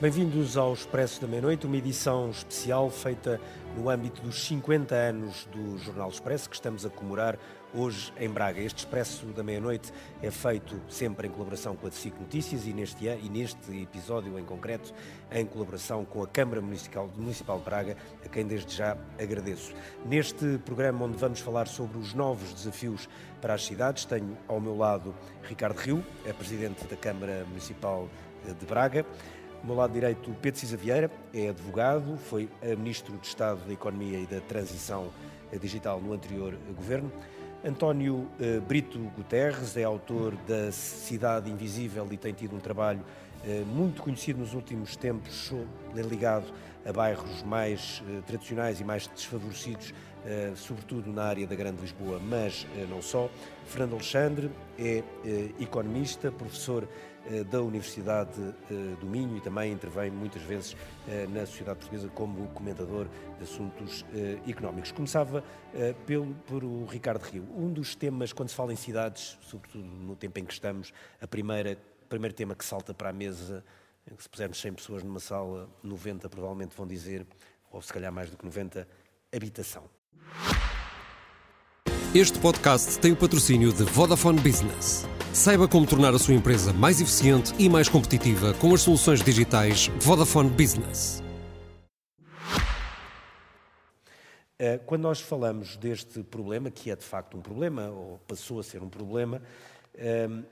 Bem-vindos ao Expresso da Meia-Noite, uma edição especial feita no âmbito dos 50 anos do Jornal Expresso, que estamos a comemorar hoje em Braga. Este Expresso da Meia-Noite é feito sempre em colaboração com a SIC Notícias e neste, e neste episódio em concreto em colaboração com a Câmara Municipal, Municipal de Braga, a quem desde já agradeço. Neste programa onde vamos falar sobre os novos desafios para as cidades, tenho ao meu lado Ricardo Rio, é Presidente da Câmara Municipal de Braga. Do meu lado direito, Pedro Cisa Vieira, é advogado, foi Ministro de Estado da Economia e da Transição Digital no anterior governo. António eh, Brito Guterres é autor da Cidade Invisível e tem tido um trabalho eh, muito conhecido nos últimos tempos, ligado a bairros mais eh, tradicionais e mais desfavorecidos, sobretudo na área da Grande Lisboa, mas não só. Fernando Alexandre é economista, professor eh, da Universidade eh, do Minho e também intervém muitas vezes eh, na sociedade portuguesa como comentador de assuntos económicos. Começava pelo, por o Ricardo Rio. Um dos temas, quando se fala em cidades, sobretudo no tempo em que estamos, a primeira, o primeiro tema que salta para a mesa, se pusermos 100 pessoas numa sala, 90 provavelmente vão dizer, ou se calhar mais do que 90, habitação. Este podcast tem o patrocínio de Vodafone Business. Saiba como tornar a sua empresa mais eficiente e mais competitiva com as soluções digitais Vodafone Business. Eh, quando nós falamos deste problema, que é de facto um problema, ou passou a ser um problema, ehm,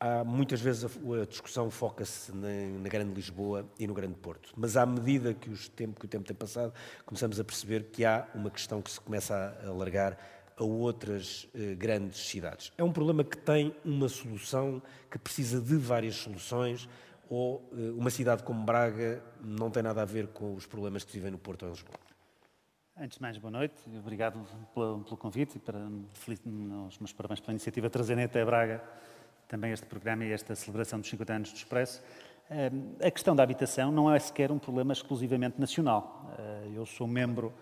há muitas vezes a discussão foca-se na, Grande Lisboa e no Grande Porto. Mas à medida que, tempo, que o tempo tem passado, começamos a perceber que há uma questão que se começa a alargar a outras eh, grandes cidades. É um problema que tem uma solução, que precisa de várias soluções, ou eh, uma cidade como Braga não tem nada a ver com os problemas que se vivem no Porto ou em Lisboa? Antes de mais, boa noite. Obrigado pelo, pelo convite e para, feliz, os meus parabéns pela iniciativa trazerem até Braga também este programa e esta celebração dos 50 anos do Expresso. Eh, a questão da habitação não é sequer um problema exclusivamente nacional. Eu sou membro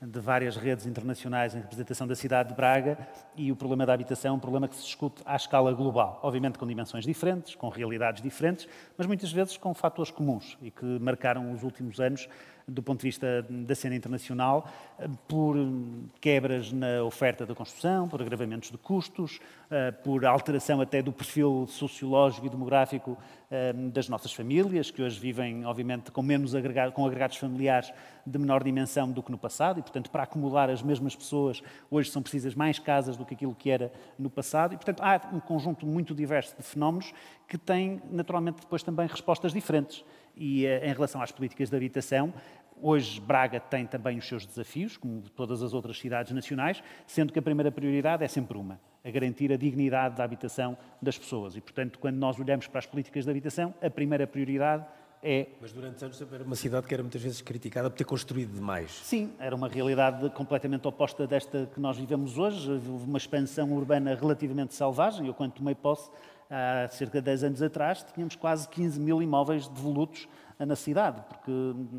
de várias redes internacionais em representação da cidade de Braga e o problema da habitação é um problema que se discute à escala global, obviamente com dimensões diferentes, com realidades diferentes, mas muitas vezes com fatores comuns e que marcaram os últimos anos do ponto de vista da cena internacional, por quebras na oferta da construção, por agravamentos de custos, eh, por alteração até do perfil sociológico e demográfico eh, das nossas famílias, que hoje vivem, obviamente, com menos com agregados familiares de menor dimensão do que no passado, e, portanto, para acumular as mesmas pessoas, hoje são precisas mais casas do que aquilo que era no passado, e, portanto, há um conjunto muito diverso de fenómenos que têm, naturalmente, depois também respostas diferentes. E eh, em relação às políticas de habitação, Hoje, Braga tem também os seus desafios, como todas as outras cidades nacionais, sendo que a primeira prioridade é sempre uma: a garantir a dignidade da habitação das pessoas. E, portanto, quando nós olhamos para as políticas de habitação, a primeira prioridade é. Mas durante anos era uma cidade que era muitas vezes criticada por ter construído demais. Sim, era uma realidade completamente oposta desta que nós vivemos hoje. Houve uma expansão urbana relativamente selvagem. Eu, quando tomei posse, há cerca de 10 anos atrás, tínhamos quase 15 mil imóveis devolutos na cidade, porque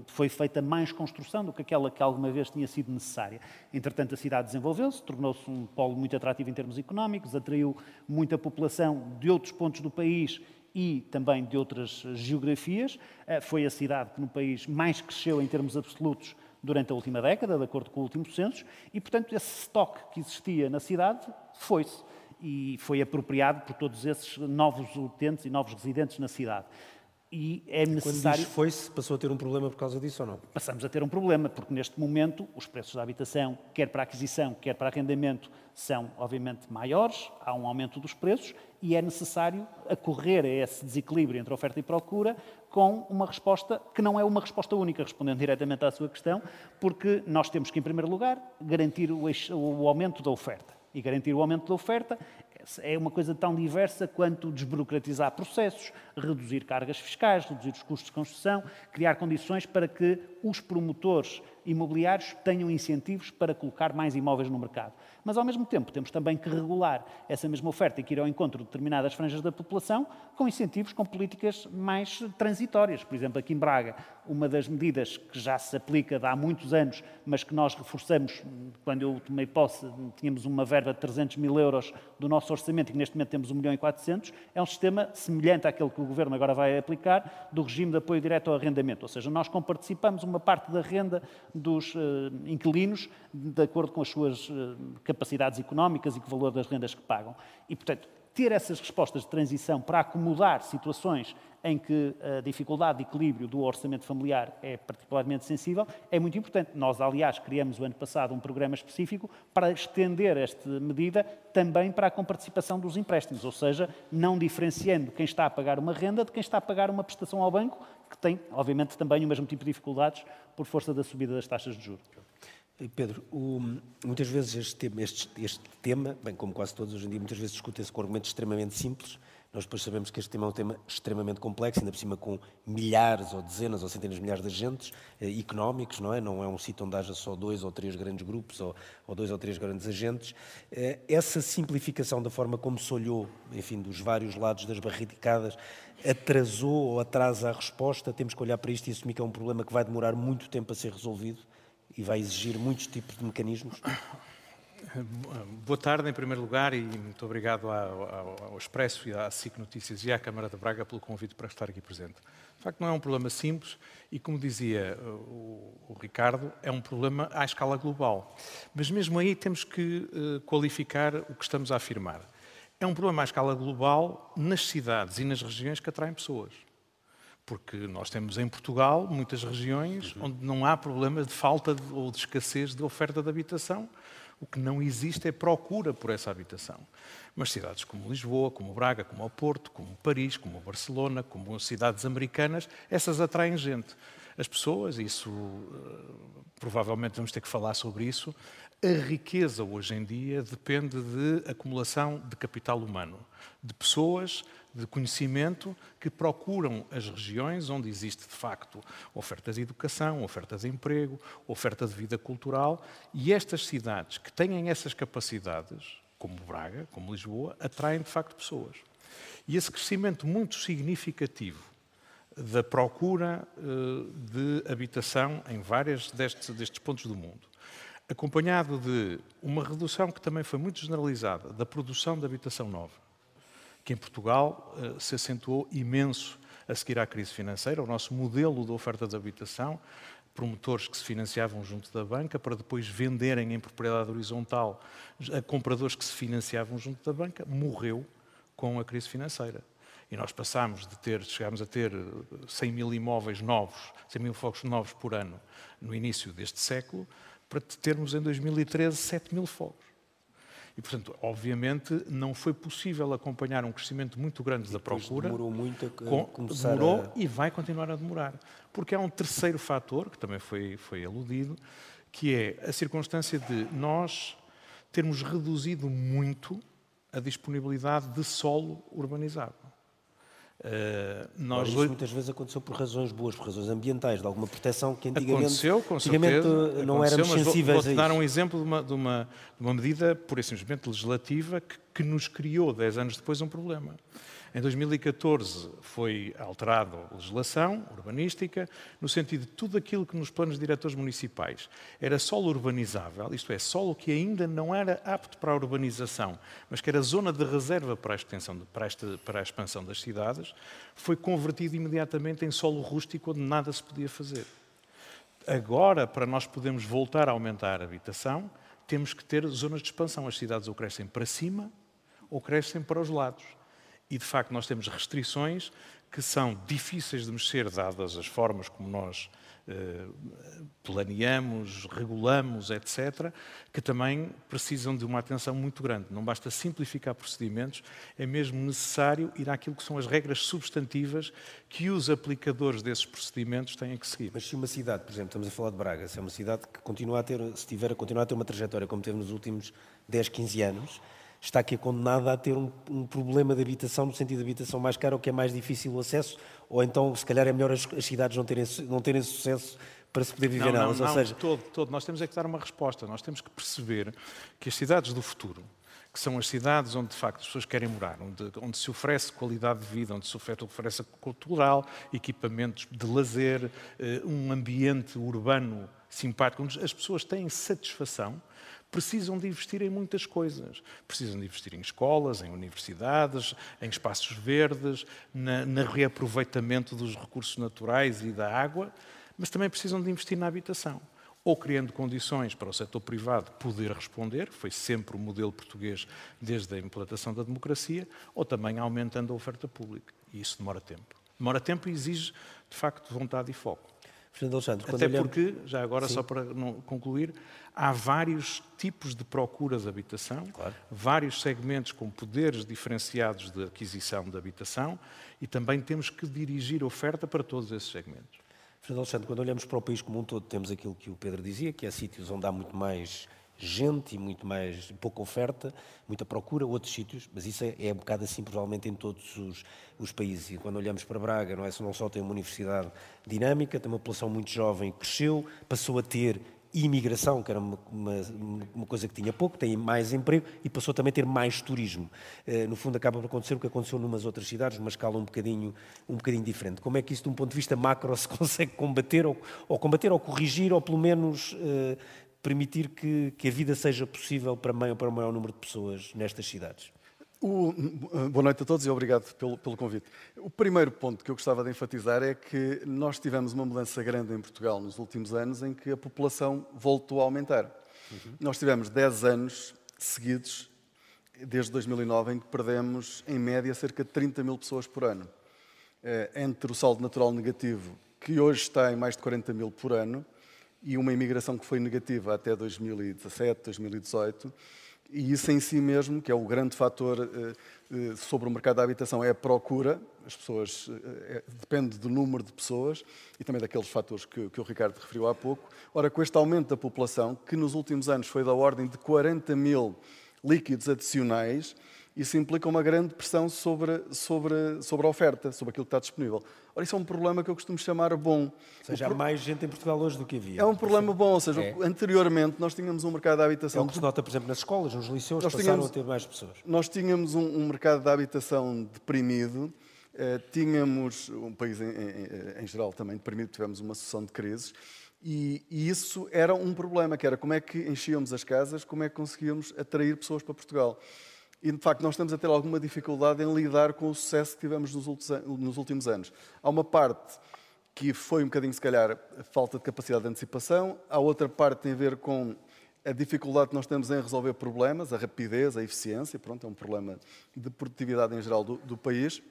foi feita mais construção do que aquela que alguma vez tinha sido necessária. Entretanto, a cidade desenvolveu-se, tornou-se um polo muito atrativo em termos económicos, atraiu muita população de outros pontos do país e também de outras geografias. Eh, foi a cidade que no país mais cresceu em termos absolutos durante a última década, de acordo com o último censo, e, portanto, esse estoque que existia na cidade foi-se e foi apropriado por todos esses novos utentes e novos residentes na cidade e é necessário. Quando foi-se, passou a ter um problema por causa disso ou não? Passamos a ter um problema, porque neste momento os preços da habitação, quer para aquisição, quer para arrendamento, são obviamente maiores, há um aumento dos preços e é necessário acorrer a esse desequilíbrio entre oferta e procura com uma resposta que não é uma resposta única, respondendo diretamente à sua questão, porque nós temos que, em primeiro lugar, garantir o, o aumento da oferta. E garantir o aumento da oferta é uma coisa tão diversa quanto desburocratizar processos, reduzir cargas fiscais, reduzir os custos de construção, criar condições para que os promotores imobiliários tenham incentivos para colocar mais imóveis no mercado. Mas, ao mesmo tempo, temos também que regular essa mesma oferta e que ir ao encontro de determinadas franjas da população com incentivos, com políticas mais transitórias. Por exemplo, aqui em Braga, uma das medidas que já se aplica há muitos anos, mas que nós reforçamos, quando eu tomei posse, tínhamos uma verba de 300 mil euros do nosso orçamento e que neste momento temos 1 milhão e 400, é um sistema semelhante àquele que o Governo agora vai aplicar, do regime de apoio direto ao arrendamento. Ou seja, nós comparticipamos uma parte da renda dos uh, inquilinos de acordo com as suas uh, capacidades económicas e com o valor das rendas que pagam. E, portanto, ter essas respostas de transição para acomodar situações em que a dificuldade de equilíbrio do orçamento familiar é particularmente sensível, é muito importante. Nós, aliás, criamos o ano passado um programa específico para estender esta medida também para a comparticipação dos empréstimos, ou seja, não diferenciando quem está a pagar uma renda de quem está a pagar uma prestação ao banco, que tem, obviamente, também o mesmo tipo de dificuldades por força da subida das taxas de juros. Pedro, o, muitas vezes este tema, este, este tema, bem como quase todos hoje em dia, muitas vezes discute-se com argumentos extremamente simples. Nós depois sabemos que este tema é um tema extremamente complexo, ainda por cima com milhares ou dezenas ou centenas de milhares de agentes eh, económicos, não é? Não é um sítio onde haja só dois ou três grandes grupos ou, ou dois ou três grandes agentes. Eh, essa simplificação da forma como se olhou, enfim, dos vários lados das barricadas, atrasou ou atrasa a resposta? Temos que olhar para isto e assumir que é um problema que vai demorar muito tempo a ser resolvido? e vai exigir muitos tipos de mecanismos? Boa tarde, em primeiro lugar, e muito obrigado ao, Expresso e à SIC Notícias e à Câmara de Braga pelo convite para estar aqui presente. De facto, não é um problema simples e, como dizia o, o Ricardo, é um problema à escala global. Mas mesmo aí temos que uh, qualificar o que estamos a afirmar. É um problema à escala global nas cidades e nas regiões que atraem pessoas. Porque nós temos em Portugal muitas regiões uhum. onde não há problema de falta de, ou de escassez de oferta de habitação. O que não existe é procura por essa habitação. Mas cidades como Lisboa, como Braga, como Porto, como Paris, como Barcelona, como cidades americanas, essas atraem gente. As pessoas, isso uh, provavelmente vamos ter que falar sobre isso, a riqueza hoje em dia depende de acumulação de capital humano, de pessoas de conhecimento que procuram as regiões onde existe, de facto, oferta de educação, oferta de emprego, oferta de vida cultural. E estas cidades que têm essas capacidades, como Braga, como Lisboa, atraem, de facto, pessoas. E esse crescimento muito significativo da procura eh, de habitação em vários destes, destes pontos do mundo, acompanhado de uma redução que também foi muito generalizada da produção de habitação nova, que em Portugal eh, se acentuou imenso a seguir à crise financeira. O nosso modelo de oferta de habitação, promotores que se financiavam junto da banca para depois venderem em propriedade horizontal a compradores que se financiavam junto da banca, morreu com a crise financeira. E nós passámos de ter, chegámos a ter 100 mil imóveis novos, 100 mil fogos novos por ano no início deste século, para termos em 2013 7 mil fogos. E, portanto, obviamente, não foi possível acompanhar um crescimento muito grande da procura. Demorou muito a com, começar Demorou a... e vai continuar a demorar. Porque há um terceiro fator, que também foi, foi aludido, que é a circunstância de nós termos reduzido muito a disponibilidade de solo urbanizado. Uh, nós isso muitas vezes aconteceu por razões boas, por razões ambientais, de alguma proteção que antigamente, aconteceu, com antigamente certeza, não éramos sensíveis vou, vou dar um exemplo de uma, de uma, de uma medida, por simplesmente legislativa, que, que nos criou, 10 anos depois, um problema. Em 2014 foi alterada a legislação urbanística, no sentido de tudo aquilo que nos planos diretores municipais era solo urbanizável, isto é, solo que ainda não era apto para a urbanização, mas que era zona de reserva para a, extensão, para, esta, para a expansão das cidades, foi convertido imediatamente em solo rústico onde nada se podia fazer. Agora, para nós podermos voltar a aumentar a habitação, temos que ter zonas de expansão. As cidades ou crescem para cima ou crescem para os lados. E, de facto, nós temos restrições que são difíceis de mexer, dadas as formas como nós eh, planeamos, regulamos, etc., que também precisam de uma atenção muito grande. Não basta simplificar procedimentos, é mesmo necessário ir àquilo que são as regras substantivas que os aplicadores desses procedimentos têm que seguir. Mas se uma cidade, por exemplo, estamos a falar de Braga, se é uma cidade que continua a ter, se tiver a continuar a ter uma trajetória como teve nos últimos 10, 15 anos, está aqui condenada a ter um, um, problema de habitação, no sentido de habitação mais cara, ou que é mais difícil o acesso, ou então, se calhar, é melhor as, as cidades não terem, não terem sucesso para se poder viver não, nelas. Não, ou seja, todo, todo. Nós temos é que dar uma resposta. Nós temos que perceber que as cidades do futuro, que são as cidades onde de facto as pessoas querem morar, onde, onde se oferece qualidade de vida, onde se oferece, oferece cultural, equipamentos de lazer, eh, um ambiente urbano simpático, onde as pessoas têm satisfação, precisam de investir em muitas coisas. Precisam de investir em escolas, em universidades, em espaços verdes, na, na reaproveitamento dos recursos naturais e da água, mas também precisam de investir na habitação ou criando condições para o setor privado poder responder, foi sempre o modelo português desde a implantação da democracia, ou também aumentando a oferta pública. E isso demora tempo. Demora tempo e exige, de facto, vontade e foco. Fernando Alexandre, Até olhamos... porque, já agora, Sim. só para concluir, há vários tipos de procura de habitação, claro. vários segmentos com poderes diferenciados de aquisição de habitação e também temos que dirigir oferta para todos esses segmentos. Fernando Alexandre, quando olhamos para o país como um todo, temos aquilo que o Pedro dizia, que é sítios onde há muito mais gente e muito mais pouca oferta, muita procura, outros sítios, mas isso é, é um bocado assim provavelmente em todos os, os, países. E quando olhamos para Braga, não, é, não só tem uma universidade dinâmica, tem uma população muito jovem que cresceu, passou a ter imigração, que era uma, uma, uma, coisa que tinha pouco, tem mais emprego e passou também a ter mais turismo. Uh, no fundo, acaba por acontecer o que aconteceu numas outras cidades, numa escala um bocadinho, um bocadinho diferente. Como é que isso, de um ponto de vista macro, se consegue combater, ou, ou combater, ou corrigir, ou pelo menos uh, permitir que, que a vida seja possível para, para o maior número de pessoas nestas cidades? O, boa noite a todos e obrigado pelo, pelo, convite. O primeiro ponto que eu gostava de enfatizar é que nós tivemos uma mudança grande em Portugal nos últimos anos em que a população voltou a aumentar. Uhum. Nós tivemos 10 anos seguidos, desde 2009, em que perdemos, em média, cerca de 30 mil pessoas por ano. Eh, entre o saldo natural negativo, que hoje está em mais de 40 mil por ano, e uma imigração que foi negativa até 2017, 2018 e isso em si mesmo, que é o grande fator eh, eh, sobre o mercado da habitação, é a procura. As pessoas, é, depende do número de pessoas e também daqueles fatores que, que o Ricardo referiu há pouco. Ora, com este aumento da população, que nos últimos anos foi da ordem de 40 mil líquidos adicionais, isso implica uma grande pressão sobre, sobre, sobre a oferta, sobre aquilo que está disponível. Ora, isso é um problema que eu costumo chamar bom. Ou seja, há mais gente em Portugal hoje do que havia. É um problema bom, ou seja, é. anteriormente nós tínhamos um mercado de habitação... É o que se nota, por exemplo, nas escolas, nos liceus, nós passaram tínhamos, a ter mais pessoas. Nós tínhamos um, um mercado de habitação deprimido, eh, tínhamos um país em, em, em, geral também deprimido, tivemos uma sucessão de crises, e, e, isso era um problema, que era como é que enchíamos as casas, como é que conseguíamos atrair pessoas para Portugal. E, de facto, nós estamos a ter alguma dificuldade em lidar com o sucesso que tivemos nos últimos anos. Há uma parte que foi um bocadinho, se calhar, falta de capacidade de antecipação, há outra parte que tem a ver com a dificuldade que nós temos em resolver problemas, a rapidez, a eficiência, pronto, é um problema de produtividade em geral do, do país.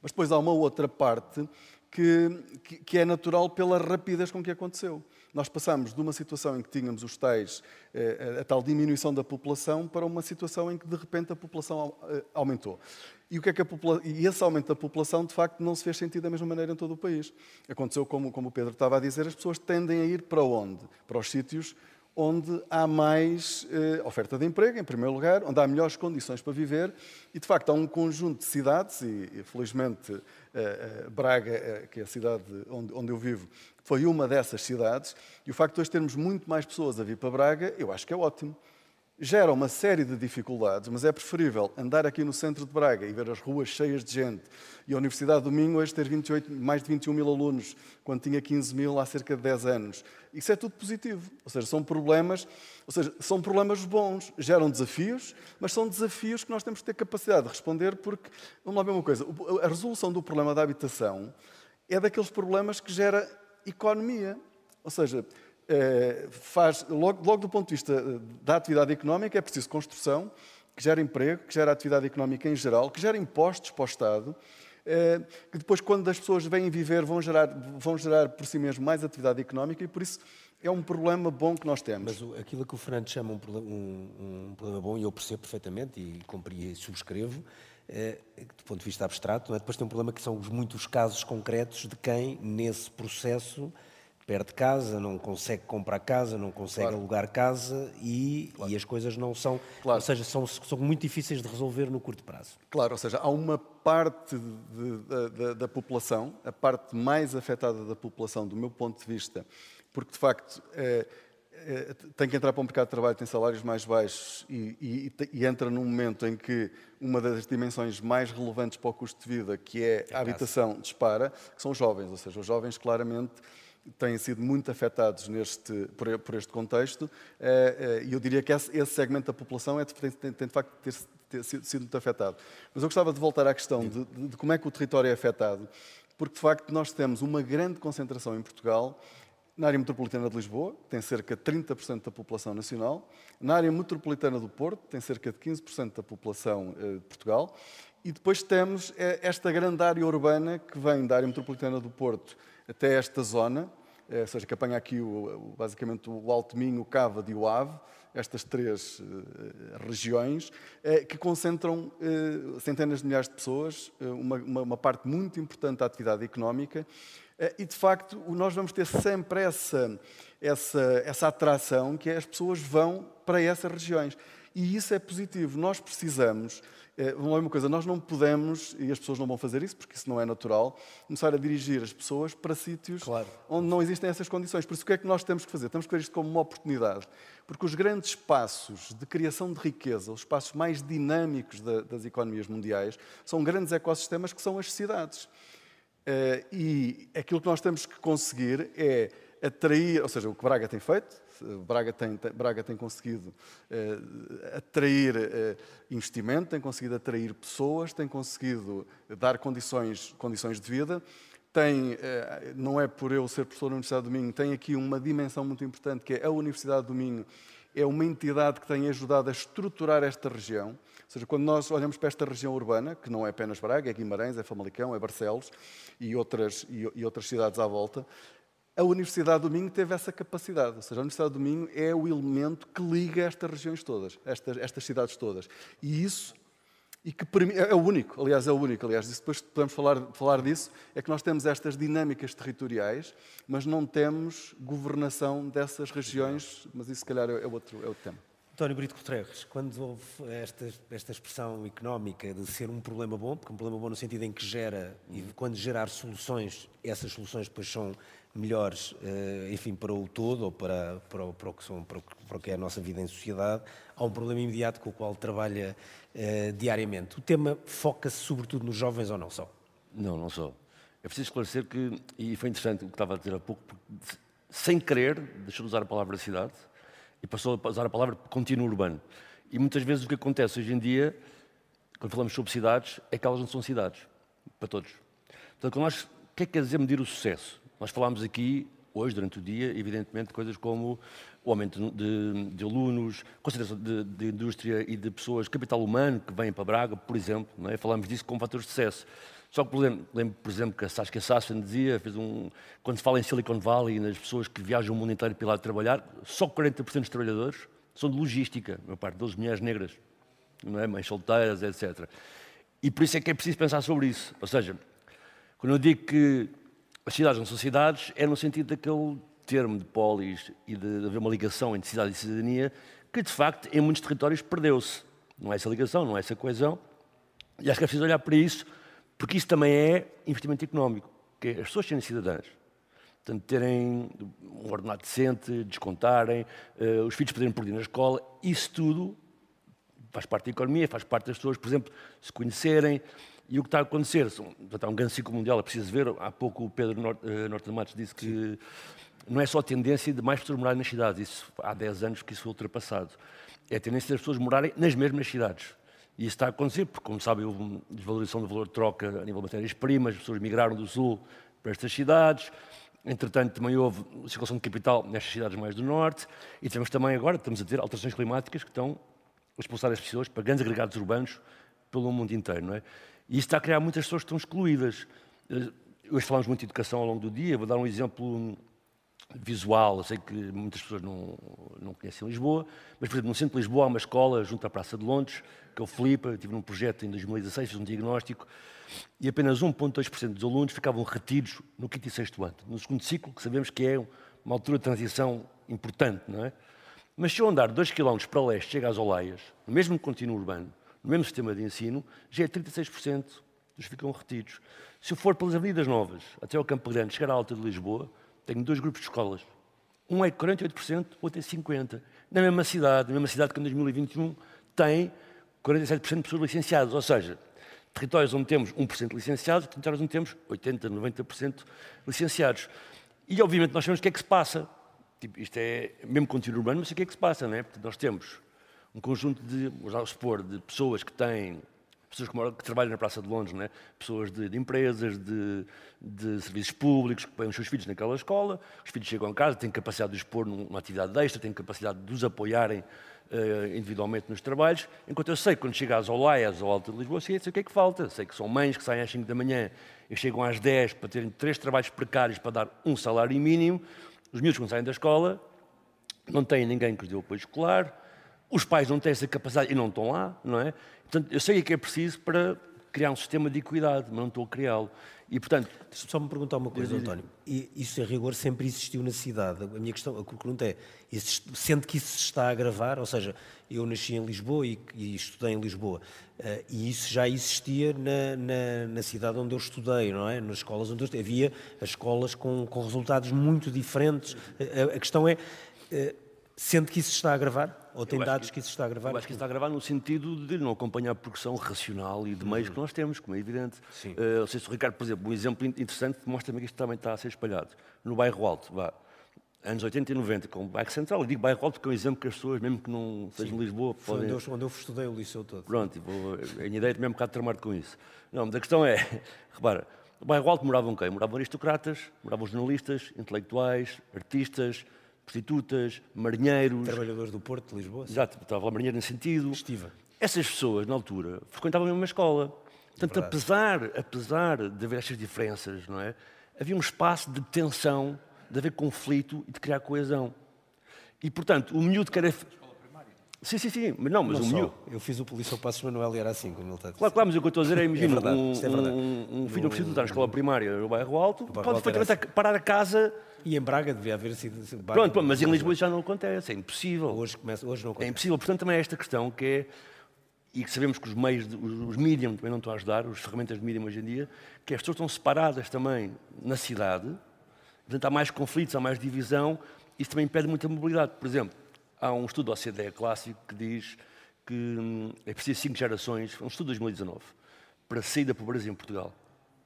Mas depois há uma outra parte que, que, que é natural pela rapidez com que aconteceu. Nós passamos de uma situação em que tínhamos os tais, eh, a tal diminuição da população, para uma situação em que, de repente, a população eh, aumentou. E, o que é que a popula... e esse aumento da população, de facto, não se fez sentido da mesma maneira em todo o país. Aconteceu, como, como o Pedro estava a dizer, as pessoas tendem a ir para onde? Para os sítios onde há mais eh, oferta de emprego, em primeiro lugar, onde há melhores condições para viver, e de facto há um conjunto de cidades, e, e felizmente eh, Braga, que é a cidade onde eu vivo, foi uma dessas cidades, e o facto de hoje termos muito mais pessoas a vir para Braga, eu acho que é ótimo. Gera uma série de dificuldades, mas é preferível andar aqui no centro de Braga e ver as ruas cheias de gente e a Universidade do Minho hoje ter 28, mais de 21 mil alunos, quando tinha 15 mil há cerca de 10 anos. Isso é tudo positivo. Ou seja, são problemas, ou seja, são problemas bons, geram desafios, mas são desafios que nós temos que ter capacidade de responder, porque, vamos lá ver uma coisa, a resolução do problema da habitação é daqueles problemas que gera economia. Ou seja, eh, faz, logo, logo do ponto de vista eh, da atividade económica, é preciso construção, que gera emprego, que gera atividade económica em geral, que gera impostos para o Estado, eh, que depois, quando as pessoas vêm viver, vão gerar, vão gerar por si mesmo mais atividade económica e, por isso, é um problema bom que nós temos. Mas aquilo que o Fernando chama um um, um problema bom, e eu percebo perfeitamente e e subscrevo, do ponto de vista abstrato, é? depois tem um problema que são os muitos casos concretos de quem, nesse processo, perde casa, não consegue comprar casa, não consegue claro. alugar casa e, claro. e, as coisas não são, claro. ou seja, são, são muito difíceis de resolver no curto prazo. Claro, ou seja, há uma parte de, de, da, da população, a parte mais afetada da população, do meu ponto de vista, porque de facto é, tem que entrar para o mercado de trabalho, tem salários mais baixos e, e, e, entra num momento em que uma das dimensões mais relevantes para o custo de vida, que é, é a habitação, dispara, que são os jovens, ou seja, os jovens claramente têm sido muito afetados neste, por, por este contexto. Eh, eh, e eu diria que esse, segmento da população é, tem, tem, tem de facto ter, ter sido, muito afetado. Mas eu gostava de voltar à questão de, de como é que o território é afetado, porque de facto nós temos uma grande concentração em Portugal na área metropolitana de Lisboa, que tem cerca de 30% da população nacional, na área metropolitana do Porto, tem cerca de 15% da população eh, de Portugal, e depois temos esta grande área urbana que vem da área metropolitana do Porto até esta zona, eh, ou seja, que apanha aqui o, basicamente o Alto Minho, o Cava e o Ave, estas três regiões, que concentram centenas de milhares de pessoas, uma, uma, parte muito importante da atividade económica, e de facto nós vamos ter sempre essa, essa, essa atração que é as pessoas vão para essas regiões. E isso é positivo. Nós precisamos é, vamos uma coisa, nós não podemos, e as pessoas não vão fazer isso, porque isso não é natural, começar a dirigir as pessoas para sítios claro. onde não existem essas condições. Por isso, o que é que nós temos que fazer? Temos que ver isto como uma oportunidade. Porque os grandes espaços de criação de riqueza, os espaços mais dinâmicos da, das economias mundiais, são grandes ecossistemas que são as cidades. É, e aquilo que nós temos que conseguir é atrair, ou seja, o que Braga tem feito, Braga tem, Braga tem conseguido eh, atrair eh, investimento, tem conseguido atrair pessoas, tem conseguido dar condições, condições de vida. Tem, eh, não é por eu ser professor da Universidade do Minho, tem aqui uma dimensão muito importante que é a Universidade do Minho é uma entidade que tem ajudado a estruturar esta região. Ou seja, quando nós olhamos para esta região urbana, que não é apenas Braga, é Guimarães, é Famalicão, é Barcelos e outras, e, e outras cidades à volta, a Universidade do Minho teve essa capacidade. Ou seja, a Universidade do Minho é o elemento que liga estas regiões todas, estas, estas cidades todas. E isso e que é o único, aliás, é o único. Aliás, depois podemos falar, falar disso, é que nós temos estas dinâmicas territoriais, mas não temos governação dessas regiões, mas isso, se calhar, é outro, é outro tema. António Brito Guterres, quando houve esta, esta expressão económica de ser um problema bom, porque um problema bom no sentido em que gera, e quando gerar soluções, essas soluções depois são melhores, eh, enfim, para o todo ou para, para, para, o que são, para, o que é a nossa vida em sociedade, há um problema imediato com o qual trabalha uh, diariamente. O tema foca-se sobretudo nos jovens ou não só? Não, não só. É preciso esclarecer que, e foi interessante o que estava a dizer há pouco, sem querer, deixou de usar a palavra cidade e passou a usar a palavra contínuo urbano. E muitas vezes o que acontece hoje em dia, quando falamos sobre cidades, é que elas não são cidades, para todos. Portanto, nós, o que é que quer dizer medir o sucesso? Nós falámos aqui, hoje, durante o dia, evidentemente, coisas como o aumento de, de alunos, concentração de, de, indústria e de pessoas, capital humano que vêm para Braga, por exemplo. Não é? Falámos disso como fatores de sucesso. Só que lembro, lembro, por exemplo, que a Saskia Sassen dizia, fez um, quando se fala em Silicon Valley e nas pessoas que viajam o mundo inteiro para lá trabalhar, só 40% dos trabalhadores são de logística, maior parte deles mulheres negras, não é? mães solteiras, etc. E por isso é que é preciso pensar sobre isso. Ou seja, quando eu digo que as cidades não são cidades, é no sentido daquele termo de polis e de haver uma ligação entre cidade e cidadania, que de facto em muitos territórios perdeu-se. Não é essa ligação, não é essa coesão. E acho que é preciso olhar para isso, porque isso também é investimento económico, que é as pessoas serem cidadãs. Portanto, terem um ordenado decente, descontarem, uh, os filhos poderem ir na escola, isso tudo faz parte da economia, faz parte das pessoas, por exemplo, se conhecerem, e o que está a acontecer, está um grande ciclo mundial, é preciso ver, há pouco o Pedro eh, Norte Matos disse que não é só a tendência de mais pessoas morarem nas cidades, isso, há 10 anos que isso foi ultrapassado. É a tendência das pessoas morarem nas mesmas cidades. E isso está a acontecer, porque, como sabem, houve uma desvalorização do valor de troca a nível de matérias-primas, as pessoas migraram do sul para estas cidades, entretanto também houve circulação de capital nestas cidades mais do norte, e temos também agora, estamos a ter alterações climáticas que estão a expulsar as pessoas para grandes agregados urbanos pelo mundo inteiro, não é? E isso está a criar muitas pessoas que estão excluídas. Eh, hoje falamos muito de educação ao longo do dia. Vou dar um exemplo visual. Eu sei que muitas pessoas não, não conhecem Lisboa, mas, por exemplo, no centro de Lisboa há uma escola junto à Praça de Londres, que é o Filipe, eu tive num projeto em 2016, fiz um diagnóstico, e apenas 1,2% dos alunos ficavam retidos no quinto e sexto ano. No segundo ciclo, que sabemos que é uma altura de transição importante, não é? Mas se eu andar 2 km para leste, chego às Olaias, no mesmo contínuo urbano, no mesmo sistema de ensino, já é 36% dos ficam retidos. Se eu for pelas Avenidas Novas, até ao Campo Grande, chegar à Alta de Lisboa, tenho dois grupos de escolas. Um é 48%, o outro é 50%. Na mesma cidade, na mesma cidade que em 2021 tem 47% de pessoas licenciadas. Ou seja, territórios onde temos 1% de licenciados, territórios onde temos 80%, 90% licenciados. E, obviamente, nós sabemos o que é que se passa. Tipo, isto é mesmo contínuo urbano, mas o que é que se passa, não é? Porque nós temos um conjunto de, vamos supor, de pessoas que têm pessoas que, que, trabalham na Praça de Londres, né? pessoas de, de empresas, de, de, serviços públicos, que põem os seus filhos naquela escola, os filhos chegam a casa, têm capacidade de pôr numa atividade extra, têm capacidade de os apoiarem uh, individualmente nos trabalhos, enquanto eu sei que quando chego às Olaias ou Alta de Lisboa, sei, sei o que é que falta. Sei que são mães que saem às 5 da manhã e chegam às 10 para terem três trabalhos precários para dar um salário mínimo, os miúdos quando saem da escola não têm ninguém que os dê o apoio escolar, os pais não têm essa capacidade e não estão lá, não é? Portanto, eu sei o que é preciso para criar um sistema de equidade, mas não estou a criá-lo. E, portanto... Só me perguntar uma coisa, António. E isso, em rigor, sempre existiu na cidade. A minha questão, a pergunta é, sente que isso se está a agravar? Ou seja, eu nasci em Lisboa e, e estudei em Lisboa. Uh, e isso já existia na, na, na, cidade onde eu estudei, não é? Nas escolas onde eu estudei. Havia as escolas com, com resultados muito diferentes. A, a questão é... Uh, Sente que isso está a agravar? Ou tem dados que, que, isso está a agravar? Eu acho que isso está a agravar no sentido de não acompanhar a progressão racional e de meios uhum. que nós temos, como é evidente. Sim. Uh, não sei se o Ricardo, por exemplo, um exemplo interessante mostra-me que isto também está a ser espalhado. No bairro Alto, vá, anos 80 e 90, com o bairro central, eu digo bairro Alto porque é um exemplo que as pessoas, mesmo que não sejam em Lisboa, podem... Onde eu, onde eu estudei o liceu todo. Pronto, vou, a minha ideia é também um bocado tramado com isso. Não, mas a questão é, repara, no bairro Alto moravam quem? Moravam aristocratas, moravam jornalistas, intelectuais, artistas, prostitutas, marinheiros. Trabalhadores do Porto de Lisboa. Exato, estava lá marinheiro nesse sentido. Estiva. Essas pessoas, na altura, frequentavam a mesma escola. Portanto, apesar, apesar de haver estas diferenças, não é? havia um espaço de tensão, de haver conflito e de criar coesão. E, portanto, o miúdo que era. Sim, sim, sim, mas não, mas não o miúdo. Eu fiz o Polícia Passos Manuel e era assim, como ele está a dizer. Claro, claro, mas o que eu estou a dizer é, imagina, é um, é um, um, filho no... precisa estar na escola primária no bairro Alto, pode perfeitamente assim. parar a casa e em Braga devia haver sido. Pronto, mas em Lisboa já não acontece, é impossível. Hoje, começa, hoje não acontece. É impossível. Portanto, também é esta questão que é. E que sabemos que os meios, os, os medium também não estão a ajudar, as ferramentas de medium hoje em dia, que as pessoas estão separadas também na cidade, portanto há mais conflitos, há mais divisão, isso também impede muita mobilidade. Por exemplo, há um estudo da OCDE clássico que diz que hum, é preciso cinco gerações, um estudo de 2019, para sair da pobreza em Portugal.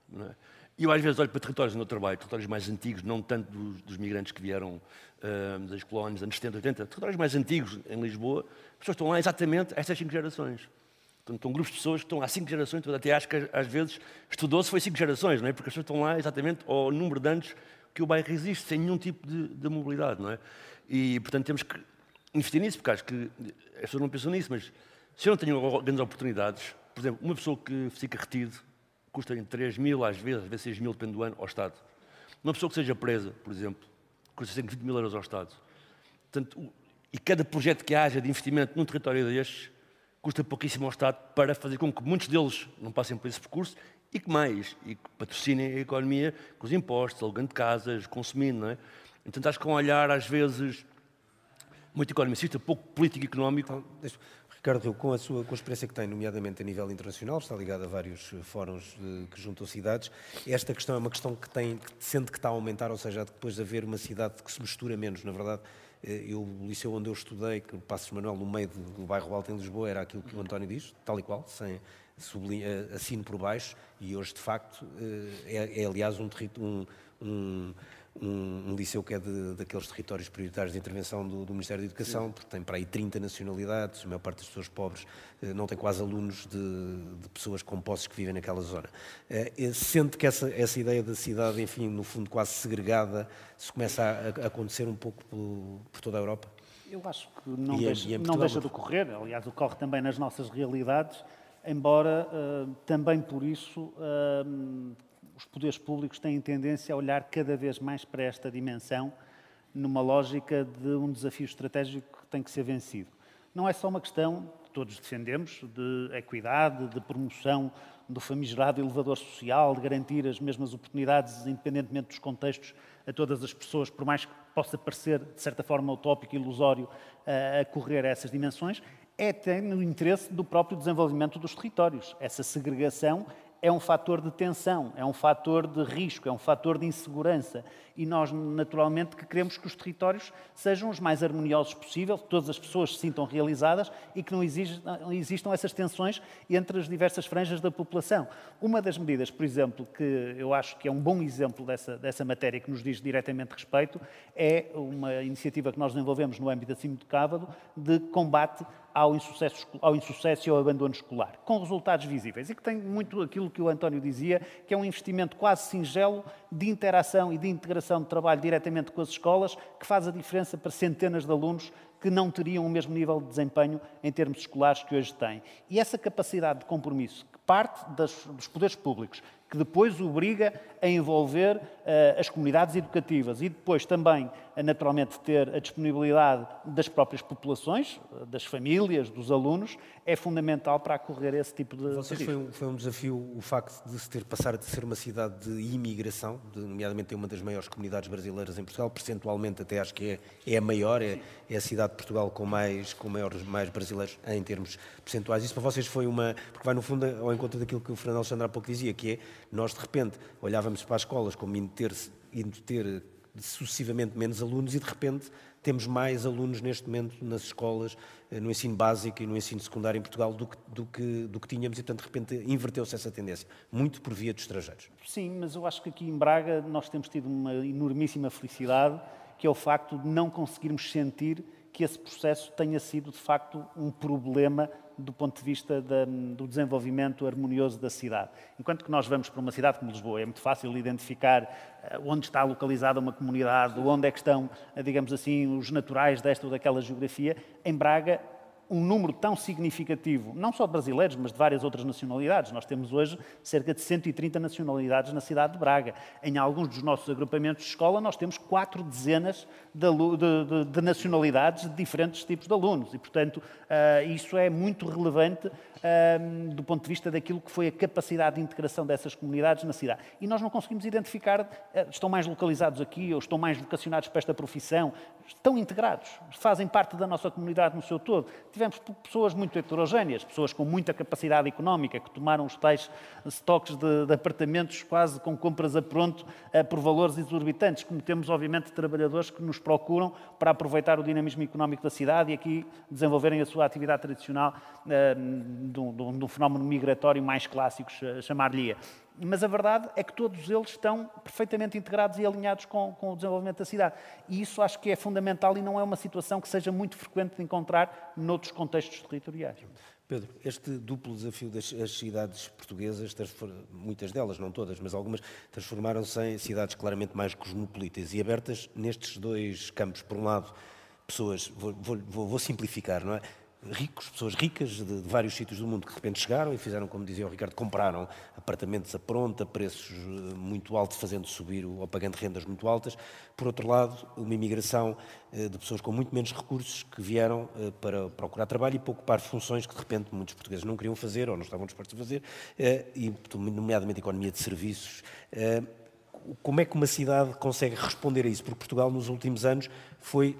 Não é? E eu às vezes olho para territórios onde eu trabalho, territórios mais antigos, não tanto dos, dos migrantes que vieram uh, das colónias anos 70, 80, territórios mais antigos em Lisboa, as pessoas estão lá exatamente estas cinco gerações. Portanto, estão grupos de pessoas que estão há cinco gerações, até acho que às vezes estudou-se foi cinco gerações, não é? Porque as pessoas estão lá exatamente ao número de anos que o bairro existe, sem nenhum tipo de, de mobilidade, não é? E, portanto, temos que investir nisso, porque acho que as pessoas não pensam nisso, mas se eu não tenho grandes oportunidades, por exemplo, uma pessoa que fica retido custa entre 3 mil, às vezes, às vezes 6 mil, depende do ano, ao Estado. Uma pessoa que seja presa, por exemplo, custa 120 mil euros ao Estado. Portanto, e cada projeto que haja de investimento num território destes custa pouquíssimo ao Estado para fazer com que muitos deles não passem por esse percurso e que mais, e que patrocinem a economia com os impostos, alugando casas, consumindo, não é? Então acho que um olhar, às vezes, muito economicista, pouco político-económico. Então, Ricardo, com a sua com a experiência que tem, nomeadamente a nível internacional, está ligado a vários eh, fóruns de, que juntam cidades, esta questão é uma questão que tem, que sente que está a aumentar, ou seja, depois de haver uma cidade que se mistura menos, na verdade, eh, eu, o liceu onde eu estudei, que o Passos Manuel, no meio do, do, bairro Alto em Lisboa, era aquilo que o António diz, tal e qual, sem sublinha, eh, assino por baixo, e hoje, de facto, é, é aliás um, um, um um, um liceu que é de, daqueles territórios prioritários de intervenção do, do Ministério da Educação, Sim. porque tem para aí 30 nacionalidades, a maior parte das pessoas pobres eh, não tem quase alunos de, de pessoas com posses que vivem naquela zona. Eh, sente que essa, essa ideia da cidade, enfim, no fundo quase segregada, se começa a, a acontecer um pouco por, por, toda a Europa? Eu acho que não, e deixa, e não deixa de ocorrer, aliás, ocorre também nas nossas realidades, embora uh, também por isso uh, os poderes públicos têm tendência a olhar cada vez mais para esta dimensão numa lógica de um desafio estratégico que tem que ser vencido. Não é só uma questão que todos defendemos de equidade, de promoção do famigerado elevador social, de garantir as mesmas oportunidades, independentemente dos contextos, a todas as pessoas, por mais que possa parecer, de certa forma, utópico e ilusório a correr a essas dimensões, é até no interesse do próprio desenvolvimento dos territórios. Essa segregação é um fator de tensão, é um fator de risco, é um fator de insegurança. E nós, naturalmente, que queremos que os territórios sejam os mais harmoniosos possível, que todas as pessoas se sintam realizadas e que não existam, essas tensões entre as diversas franjas da população. Uma das medidas, por exemplo, que eu acho que é um bom exemplo dessa, dessa matéria que nos diz diretamente respeito, é uma iniciativa que nós desenvolvemos no âmbito da Cimo de Cávado de combate ao insucesso, ao insucesso e ao abandono escolar, com resultados visíveis. E que tem muito aquilo que o António dizia, que é um investimento quase singelo de interação e de integração de trabalho diretamente com as escolas, que faz a diferença para centenas de alunos que não teriam o mesmo nível de desempenho em termos escolares que hoje têm. E essa capacidade de compromisso que parte das, dos poderes públicos, que depois obriga a envolver uh, as comunidades educativas e depois também, a, naturalmente, ter a disponibilidade das próprias populações, das famílias, dos alunos, é fundamental para acorrer esse tipo de. Vocês foi um, foi um desafio o facto de se ter passar a ser uma cidade de imigração, de, nomeadamente uma das maiores comunidades brasileiras em Portugal, percentualmente até acho que é, é a maior, é, é, a cidade de Portugal com mais, com maiores mais brasileiros em termos percentuais. Isso para vocês foi uma. porque vai no fundo ao encontro daquilo que o Fernando Alexandre há pouco dizia, que é nós de repente olhávamos para as escolas como indo ter, indo ter sucessivamente menos alunos e de repente temos mais alunos neste momento nas escolas, eh, no ensino básico e no ensino secundário em Portugal do que, do que, do que tínhamos e, portanto, de repente inverteu-se essa tendência, muito por via dos estrangeiros. Sim, mas eu acho que aqui em Braga nós temos tido uma enormíssima felicidade, que é o facto de não conseguirmos sentir que esse processo tenha sido, de facto, um problema do ponto de vista da, do desenvolvimento harmonioso da cidade. Enquanto que nós vamos para uma cidade como Lisboa, é muito fácil identificar eh, onde está localizada uma comunidade, onde é que estão, eh, digamos assim, os naturais desta ou daquela geografia. Em Braga, um número tão significativo, não só de brasileiros, mas de várias outras nacionalidades. Nós temos hoje cerca de 130 nacionalidades na cidade de Braga. Em alguns dos nossos agrupamentos de escola, nós temos quatro dezenas de, de, de nacionalidades de diferentes tipos de alunos. E, portanto, uh, isso é muito relevante uh, do ponto de vista daquilo que foi a capacidade de integração dessas comunidades na cidade. E nós não conseguimos identificar, uh, estão mais localizados aqui ou estão mais vocacionados para esta profissão, estão integrados, fazem parte da nossa comunidade no seu todo tivemos pessoas muito heterogéneas, pessoas com muita capacidade económica, que tomaram os tais estoques de, de apartamentos quase com compras a pronto uh, por valores exorbitantes, como temos, obviamente, trabalhadores que nos procuram para aproveitar o dinamismo económico da cidade e aqui desenvolverem a sua atividade tradicional uh, de, um, fenómeno migratório mais clássico, chamar-lhe mas a verdade é que todos eles estão perfeitamente integrados e alinhados com, com, o desenvolvimento da cidade. E isso acho que é fundamental e não é uma situação que seja muito frequente de encontrar noutros contextos territoriais. Pedro, este duplo desafio das cidades portuguesas, muitas delas, não todas, mas algumas, transformaram-se em cidades claramente mais cosmopolitas e abertas nestes dois campos. Por um lado, pessoas, vou, vou, vou simplificar, não é? Ricos, pessoas ricas de, de, vários sítios do mundo que de repente chegaram e fizeram, como dizia o Ricardo, compraram apartamentos a pronto, a preços eh, muito altos, fazendo subir ou pagando rendas muito altas. Por outro lado, uma imigração eh, de pessoas com muito menos recursos que vieram eh, para procurar trabalho e para ocupar funções que de repente muitos portugueses não queriam fazer ou não estavam dispostos a fazer, e nomeadamente a economia de serviços. Como é que uma cidade consegue responder a isso? Porque Portugal, nos últimos anos, foi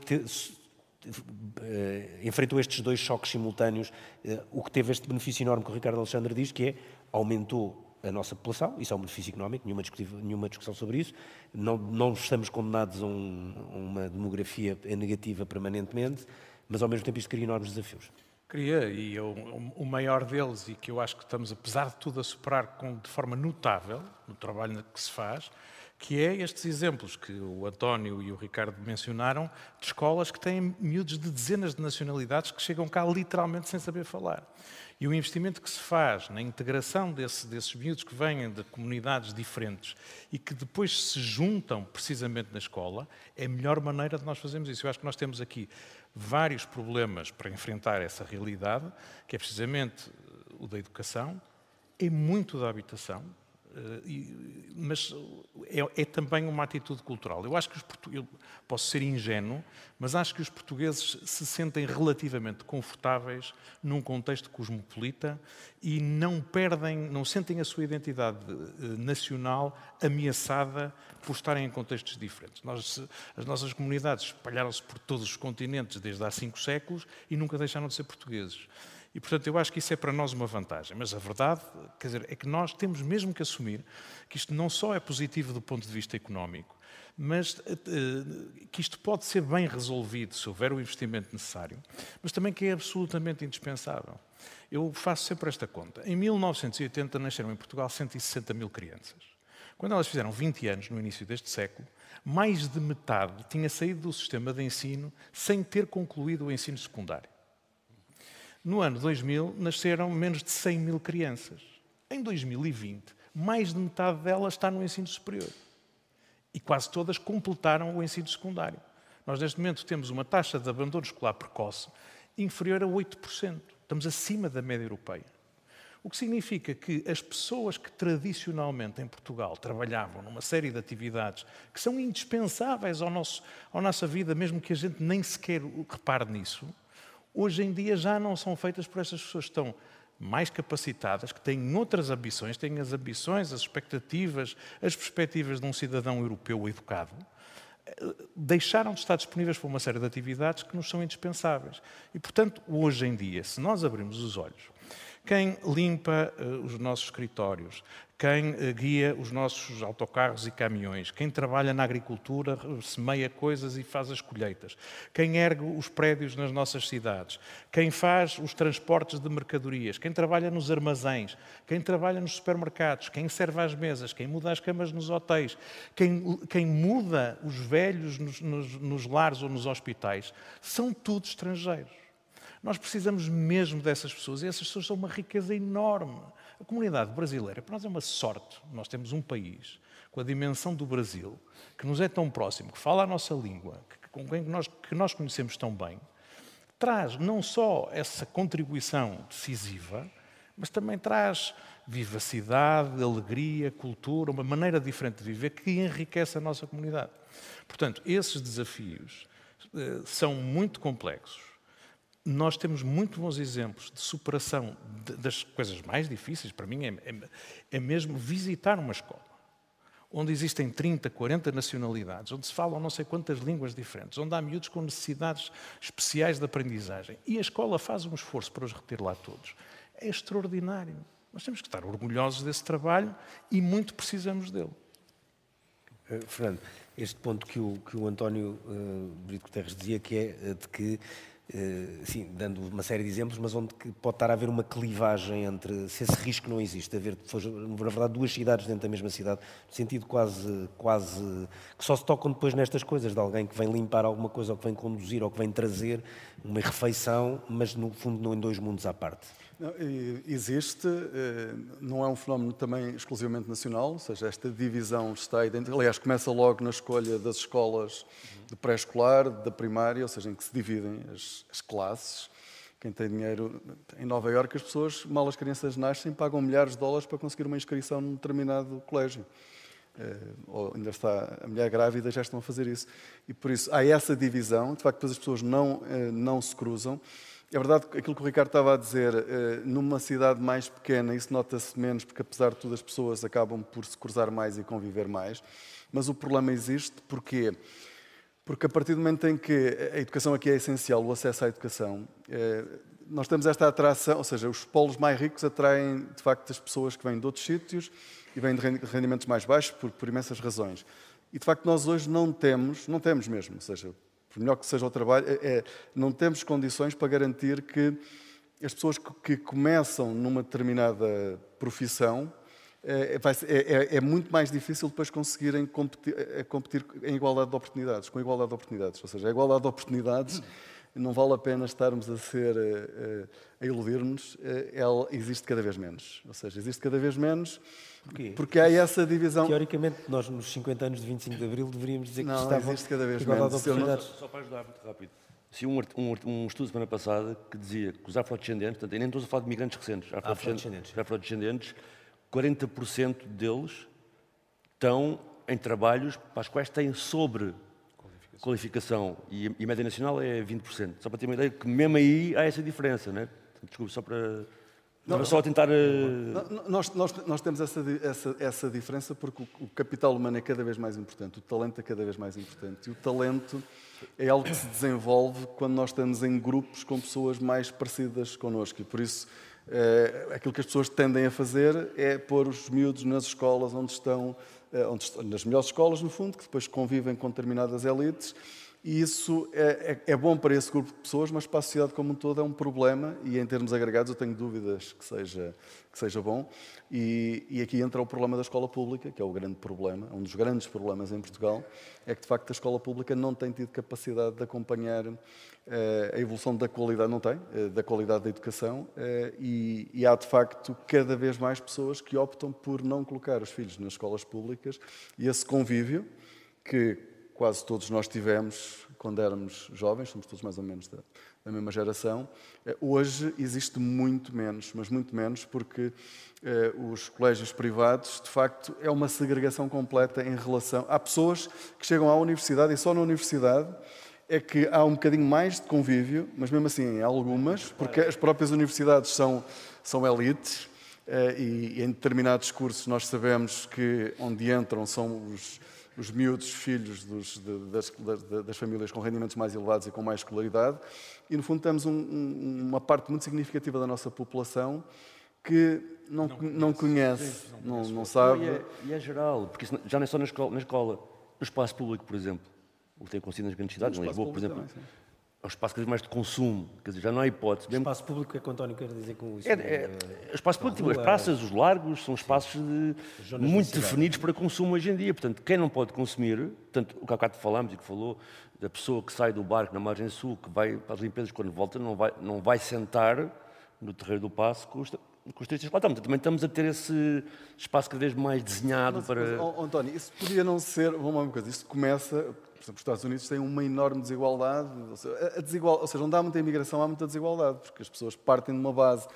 enfrentou estes dois choques simultâneos, eh, o que teve este benefício enorme que o Ricardo Alexandre diz, que é aumentou a nossa população, isso é um benefício económico, nenhuma, nenhuma discussão sobre isso, não, não estamos condenados a, um, a uma demografia negativa permanentemente, mas ao mesmo tempo isto cria enormes desafios. Cria, e eu, o maior deles, e que eu acho que estamos, apesar de tudo, a superar com, de forma notável no trabalho que se faz, que é estes exemplos que o António e o Ricardo mencionaram, de escolas que têm miúdos de dezenas de nacionalidades que chegam cá literalmente sem saber falar. E o investimento que se faz na integração desse, desses miúdos que vêm de comunidades diferentes e que depois se juntam precisamente na escola, é a melhor maneira de nós fazermos isso. Eu acho que nós temos aqui vários problemas para enfrentar essa realidade, que é precisamente o da educação, é muito da habitação, mas é, é, também uma atitude cultural. Eu acho que os eu posso ser ingênuo, mas acho que os portugueses se sentem relativamente confortáveis num contexto cosmopolita e não perdem, não sentem a sua identidade uh, nacional ameaçada por estarem em contextos diferentes. Nós, as nossas comunidades espalharam-se por todos os continentes desde há cinco séculos e nunca deixaram de ser portugueses. E, portanto, eu acho que isso é para nós uma vantagem. Mas a verdade quer dizer, é que nós temos mesmo que assumir que isto não só é positivo do ponto de vista económico, mas uh, que isto pode ser bem resolvido se houver o investimento necessário, mas também que é absolutamente indispensável. Eu faço sempre esta conta. Em 1980 nasceram em Portugal 160 mil crianças. Quando elas fizeram 20 anos, no início deste século, mais de metade tinha saído do sistema de ensino sem ter concluído o ensino secundário. No ano 2000, nasceram menos de 100 mil crianças. Em 2020, mais de metade delas está no ensino superior. E quase todas completaram o ensino secundário. Nós, neste momento, temos uma taxa de abandono escolar precoce inferior a 8%. Estamos acima da média europeia. O que significa que as pessoas que tradicionalmente em Portugal trabalhavam numa série de atividades que são indispensáveis ao nosso, à nossa vida, mesmo que a gente nem sequer repare nisso, hoje em dia já não são feitas por essas pessoas que estão mais capacitadas, que têm outras ambições, têm as ambições, as expectativas, as perspectivas de um cidadão europeu educado, deixaram de estar disponíveis para uma série de atividades que nos são indispensáveis. E, portanto, hoje em dia, se nós abrirmos os olhos quem limpa uh, os nossos escritórios, quem uh, guia os nossos autocarros e caminhões, quem trabalha na agricultura, semeia coisas e faz as colheitas, quem ergue os prédios nas nossas cidades, quem faz os transportes de mercadorias, quem trabalha nos armazéns, quem trabalha nos supermercados, quem serve às mesas, quem muda as camas nos hotéis, quem, quem muda os velhos nos, nos, nos lares ou nos hospitais, são tudo estrangeiros. Nós precisamos mesmo dessas pessoas e essas pessoas são uma riqueza enorme. A comunidade brasileira, para nós é uma sorte. Nós temos um país com a dimensão do Brasil, que nos é tão próximo, que fala a nossa língua, que, com quem nós, que nós conhecemos tão bem, traz não só essa contribuição decisiva, mas também traz vivacidade, alegria, cultura, uma maneira diferente de viver que enriquece a nossa comunidade. Portanto, esses desafios eh, são muito complexos nós temos muito bons exemplos de superação de, das coisas mais difíceis, para mim, é, é, é, mesmo visitar uma escola, onde existem 30, 40 nacionalidades, onde se falam não sei quantas línguas diferentes, onde há miúdos com necessidades especiais de aprendizagem, e a escola faz um esforço para os reter lá todos. É extraordinário. Nós temos que estar orgulhosos desse trabalho e muito precisamos dele. Uh, Fernando, este ponto que o, que o António uh, Brito Guterres dizia, que é uh, de que eh, sim, dando uma série de exemplos, mas onde pode estar a haver uma clivagem entre, se esse risco não existe, haver, na verdade, duas cidades dentro da mesma cidade, no sentido quase, quase, que só se tocam depois nestas coisas, de alguém que vem limpar alguma coisa, ou que vem conduzir, ou que vem trazer uma refeição, mas no fundo não em dois mundos à parte. Não, existe, eh, não é um fenómeno também exclusivamente nacional, ou seja, esta divisão está dentro. Aliás, começa logo na escolha das escolas de pré-escolar, da primária, ou seja, em que se dividem as, as classes. Quem tem dinheiro em Nova Iorque, as pessoas, mal as crianças nascem, pagam milhares de dólares para conseguir uma inscrição num determinado colégio. Eh, ou ainda está a mulher grávida, já estão a fazer isso. E por isso há essa divisão, de facto, depois as pessoas não, eh, não se cruzam. É verdade aquilo que o Ricardo estava a dizer, eh, numa cidade mais pequena isso nota-se menos, porque apesar de tudo as pessoas acabam por se cruzar mais e conviver mais, mas o problema existe porque porque a partir do momento em que a educação aqui é essencial, o acesso à educação, eh, nós temos esta atração, ou seja, os polos mais ricos atraem de facto as pessoas que vêm de outros sítios e vêm de rendimentos mais baixos por, por imensas razões. E de facto nós hoje não temos, não temos mesmo, ou seja, por melhor que seja o trabalho, é, é, não temos condições para garantir que as pessoas que, começam numa determinada profissão é, é, é, é, muito mais difícil depois conseguirem competir, competir, em igualdade de oportunidades, com igualdade de oportunidades. Ou seja, a igualdade de oportunidades não vale a pena estarmos a ser a iludir-nos, ela existe cada vez menos. Ou seja, existe cada vez menos Porquê? Porque há essa divisão. Teoricamente, nós nos 50 anos de 25 de Abril deveríamos dizer que não, estavam existe cada vez menos. Só, só para ajudar muito rápido. Se um, um, um, estudo semana passada que dizia que os afrodescendentes, portanto, nem estou a falar de migrantes recentes, afrodescendentes, afrodescendentes 40% deles estão em trabalhos para os quais têm sobre qualificação e, e média nacional é 20%. Só para ter uma ideia que mesmo aí há essa diferença, né? Desculpe, só para... Não, só a tentar... Uh... Nós, nós, nós temos essa, essa, essa diferença porque o, o, capital humano é cada vez mais importante, o talento é cada vez mais importante. E o talento é algo que se desenvolve quando nós estamos em grupos com pessoas mais parecidas connosco. E por isso, é, aquilo que as pessoas tendem a fazer é pôr os miúdos nas escolas onde estão, é, nas melhores escolas, no fundo, que depois convivem com determinadas elites e isso é, é, é, bom para esse grupo de pessoas, mas para a sociedade como um todo é um problema e em termos agregados eu tenho dúvidas que seja, que seja bom. E, e aqui entra o problema da escola pública, que é o grande problema, um dos grandes problemas em Portugal, é que de facto a escola pública não tem tido capacidade de acompanhar uh, a evolução da qualidade, não tem, uh, da qualidade da educação uh, e, e há de facto cada vez mais pessoas que optam por não colocar os filhos nas escolas públicas e esse convívio que quase todos nós tivemos quando éramos jovens, somos todos mais ou menos da, da mesma geração. Eh, hoje existe muito menos, mas muito menos, porque eh, os colégios privados, de facto, é uma segregação completa em relação. Há pessoas que chegam à universidade e só na universidade é que há um bocadinho mais de convívio, mas mesmo assim, algumas, porque as próprias universidades são, são elites. Eh, e, em determinados cursos nós sabemos que onde entram são os, os miúdos filhos dos, de, das, das, das, famílias com rendimentos mais elevados e com mais escolaridade, e no fundo temos um, um, uma parte muito significativa da nossa população que não, não, não conhece, conhece sim, não, não, sabe. E é, e é, geral, porque já não é só na escola, na escola, no espaço público, por exemplo, o que tem acontecido nas grandes cidades, em Lisboa, por exemplo. Também, é um espaço cada vez mais de consumo, quer dizer, já não há hipótese. O espaço público é que o António quer dizer com isso? É, é, o espaço público, rua, as praças, os largos, são espaços de, muito definidos para consumo hoje em dia. Portanto, quem não pode consumir, portanto, o que há bocado falámos e que falou, da pessoa que sai do barco na margem sul, que vai para as limpezas quando volta, não vai, não vai sentar no terreiro do passo com os, com os turistas lá estamos. Também estamos a ter esse espaço cada vez mais desenhado mas, para... Mas, oh, António, isso podia não ser... Vamos uma coisa, isso começa exemplo, os Estados Unidos têm uma enorme desigualdade, ou seja, a desigual, ou seja, onde há muita imigração há muita desigualdade, porque as pessoas partem de uma base.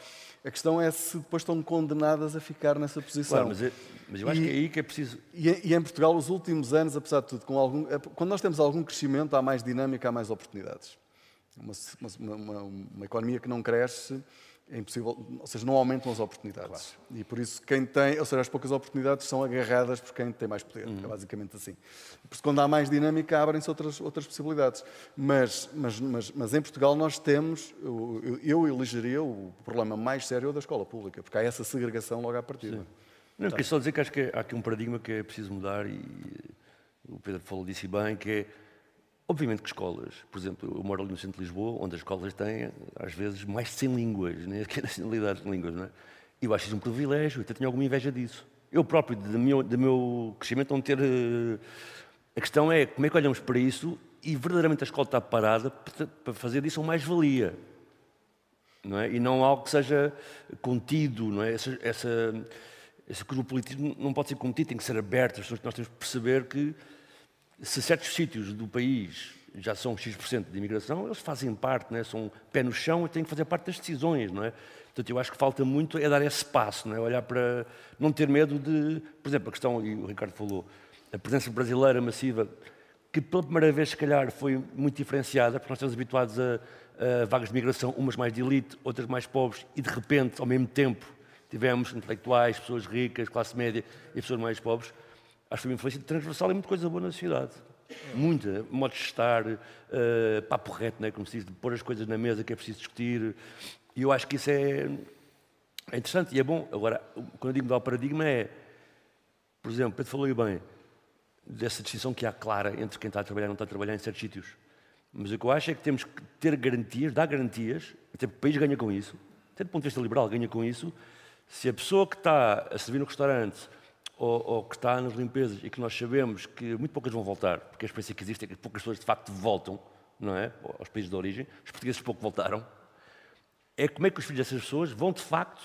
A questão é se depois estão condenadas a ficar nessa posição. Claro, mas, é, mas eu acho e, que é aí que é preciso. E, e, em Portugal, os últimos anos, apesar de tudo, com algum, é, quando nós temos algum crescimento, há mais dinâmica, há mais oportunidades. Uma, uma, uma, uma economia que não cresce é impossível, ou seja, não aumentam as oportunidades. Claro. E por isso quem tem, ou seja, as poucas oportunidades são agarradas por quem tem mais poder. Uhum. É basicamente assim. Por isso, quando há mais dinâmica, abrem-se outras, outras possibilidades. Mas, mas, mas, mas em Portugal nós temos, eu, eu elegeria o problema mais sério da escola pública, porque há essa segregação logo à partida. Sim. Não, queria só dizer que acho que há aqui um paradigma que é preciso mudar e o Pedro falou disso bem, que é Obviamente que escolas, por exemplo, eu moro ali no centro de Lisboa, onde as escolas têm, às vezes, mais de 100 línguas, né? que é nacionalidades de línguas, não é? Eu acho isso um privilégio, até tenho alguma inveja disso. Eu próprio, do meu, do meu crescimento, não ter. Uh, a questão é como é que olhamos para isso e verdadeiramente a escola está parada para fazer disso uma mais-valia. Não é? E não algo que seja contido, não é? Essa, essa, esse cosmopolitismo não pode ser contido, tem que ser aberto. Nós temos que perceber que se certos sítios do país já são X% de imigração, eles fazem parte, é? são pé no chão e têm que fazer parte das decisões. Não é? Portanto, eu acho que falta muito é dar esse passo, não é? olhar para. não ter medo de. Por exemplo, a questão, e o Ricardo falou, a presença brasileira massiva, que pela primeira vez, se calhar, foi muito diferenciada, porque nós estamos habituados a, a vagas de migração, umas mais de elite, outras mais pobres, e de repente, ao mesmo tempo, tivemos intelectuais, pessoas ricas, classe média e pessoas mais pobres Acho que foi uma influência transversal e muita coisa boa na sociedade. Muita. Modo de estar, uh, papo reto, né, como se diz, de pôr as coisas na mesa que é preciso discutir. E eu acho que isso é, é interessante e é bom. Agora, quando eu digo mudar o paradigma é, por exemplo, Pedro falou bem, dessa distinção que há clara entre quem está a trabalhar e não está a trabalhar em certos sítios. Mas o que eu acho é que temos que ter garantias, dar garantias, até porque o país ganha com isso, até do ponto de vista liberal ganha com isso, se a pessoa que está a servir no restaurante ou, ou, que está nas limpezas e que nós sabemos que muito poucas vão voltar, porque a experiência que existe é que poucas pessoas de facto voltam, não é? Aos países de origem, os portugueses pouco voltaram. É como é que os filhos dessas pessoas vão de facto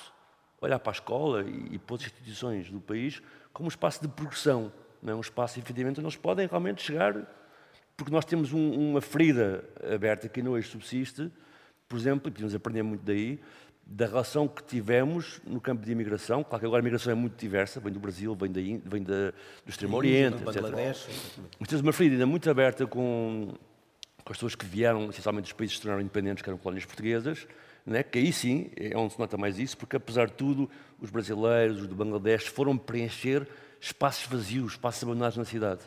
olhar para a escola e, e para as instituições do país como um espaço de progressão, não é? um espaço, efetivamente, onde eles podem realmente chegar, porque nós temos um, uma ferida aberta que ainda hoje subsiste, por exemplo, e podemos aprender muito daí, da relação que tivemos no campo de imigração. Claro que agora a imigração é muito diversa, vem do Brasil, vem, da, vem da, do Extremo Oriente, etc. Bangladesh. Mas temos uma ferida ainda muito aberta com, com as pessoas que vieram, essencialmente dos países que se tornaram independentes, que eram colónias portuguesas, né? que aí sim é onde se nota mais isso, porque apesar de tudo, os brasileiros, os do Bangladesh, foram preencher espaços vazios, espaços abandonados na cidade.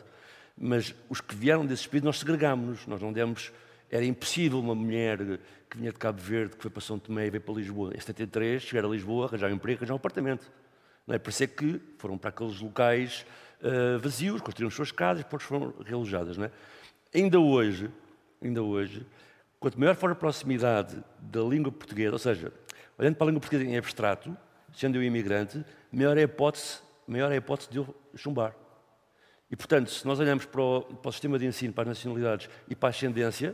Mas os que vieram desses países, nós segregámos-nos, nós não demos era impossível uma mulher que vinha de Cabo Verde, que foi para São Tomé e veio para Lisboa em 73, chegar a Lisboa, arranjar um emprego, arranjar um apartamento. Não é? Por isso é que foram para aqueles locais uh, vazios, construíram as suas casas, depois foram realojadas. Não é? Ainda hoje, ainda hoje, quanto maior for a proximidade da língua portuguesa, ou seja, olhando para a língua portuguesa em abstrato, sendo eu imigrante, maior é a hipótese, maior é a hipótese de eu chumbar. E, portanto, se nós olhamos para o, para o sistema de ensino, para as nacionalidades e para a ascendência,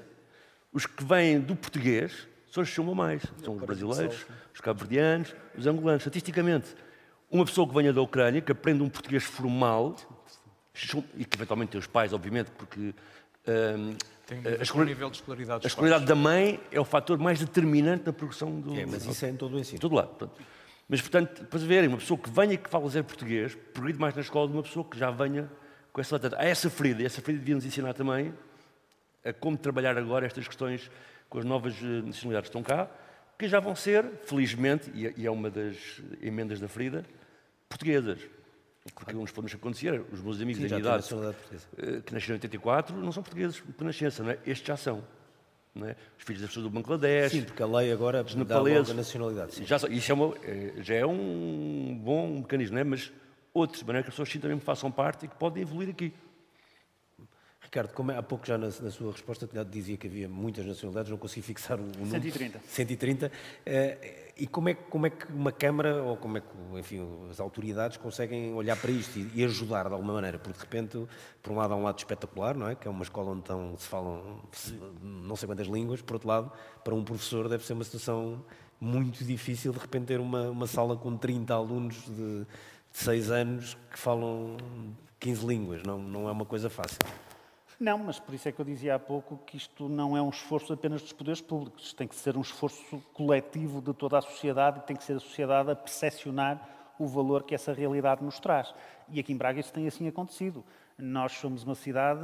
os que vêm do português são os que chamam mais. São os brasileiros, os cabo-verdianos, os angolanos. Estatisticamente, uma pessoa que venha da Ucrânia, que aprende um português formal, e que eventualmente tem os pais, obviamente, porque um, tem a, escolar... nível de escolaridade. A escolaridade da mãe é o fator mais determinante na progressão do. É, mas isso é em todo o ensino. Tudo lá. Portanto, mas, portanto, para verem, uma pessoa que venha e que fala dizer português, progride mais na escola de uma pessoa que já venha com essa. Há essa ferida, e essa ferida devia nos ensinar também a como trabalhar agora estas questões com as novas eh, nacionalidades que estão cá, que já vão ser, felizmente, e é uma das emendas da ferida, portuguesas. Porque uns podemos acontecer, os meus amigos Sim, da minha idade, eh, que nasceram em 84, não são portugueses por nascença, não é? Estes já são. É? Os filhos das pessoas do Bangladesh. Sim, porque a lei agora dá logo a nacionalidade. Sim. Já, isso é uma, eh, já é um bom mecanismo, não é? mas outros, de maneira que as pessoas sim também façam parte e que podem evoluir aqui. Ricardo, como é, há pouco já na, na, sua resposta dizia que havia muitas nacionalidades, não consegui fixar o, o número. 130. 130. Uh, e como é, como é que uma Câmara, ou como é que, enfim, as autoridades conseguem olhar para isto e, e, ajudar de alguma maneira? Porque de repente, por um lado há um lado espetacular, não é? Que é uma escola onde estão, se falam se, não sei quantas línguas, por outro lado, para um professor deve ser uma situação muito difícil de repente ter uma, uma sala com 30 alunos de, de 6 anos que falam 15 línguas, não, não é uma coisa fácil. Não, mas por isso é que eu dizia há pouco que isto não é um esforço apenas dos poderes públicos, tem que ser um esforço coletivo de toda a sociedade e tem que ser a sociedade a percepcionar o valor que essa realidade nos traz. E aqui em Braga isso tem assim acontecido. Nós somos uma cidade,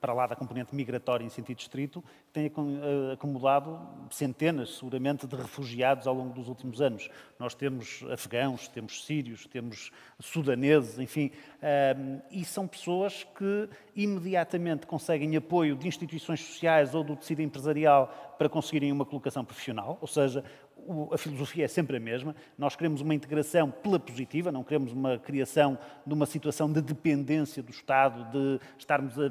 para lá da componente migratória em sentido estrito, que tem eh, acumulado centenas, seguramente, de refugiados ao longo dos últimos anos. Nós temos afegãos, temos sírios, temos sudaneses, enfim, eh, e são pessoas que imediatamente conseguem apoio de instituições sociais ou do tecido empresarial para conseguirem uma colocação profissional, ou seja, a filosofia é sempre a mesma. Nós queremos uma integração pela positiva, não queremos uma criação de uma situação de dependência do Estado, de estarmos a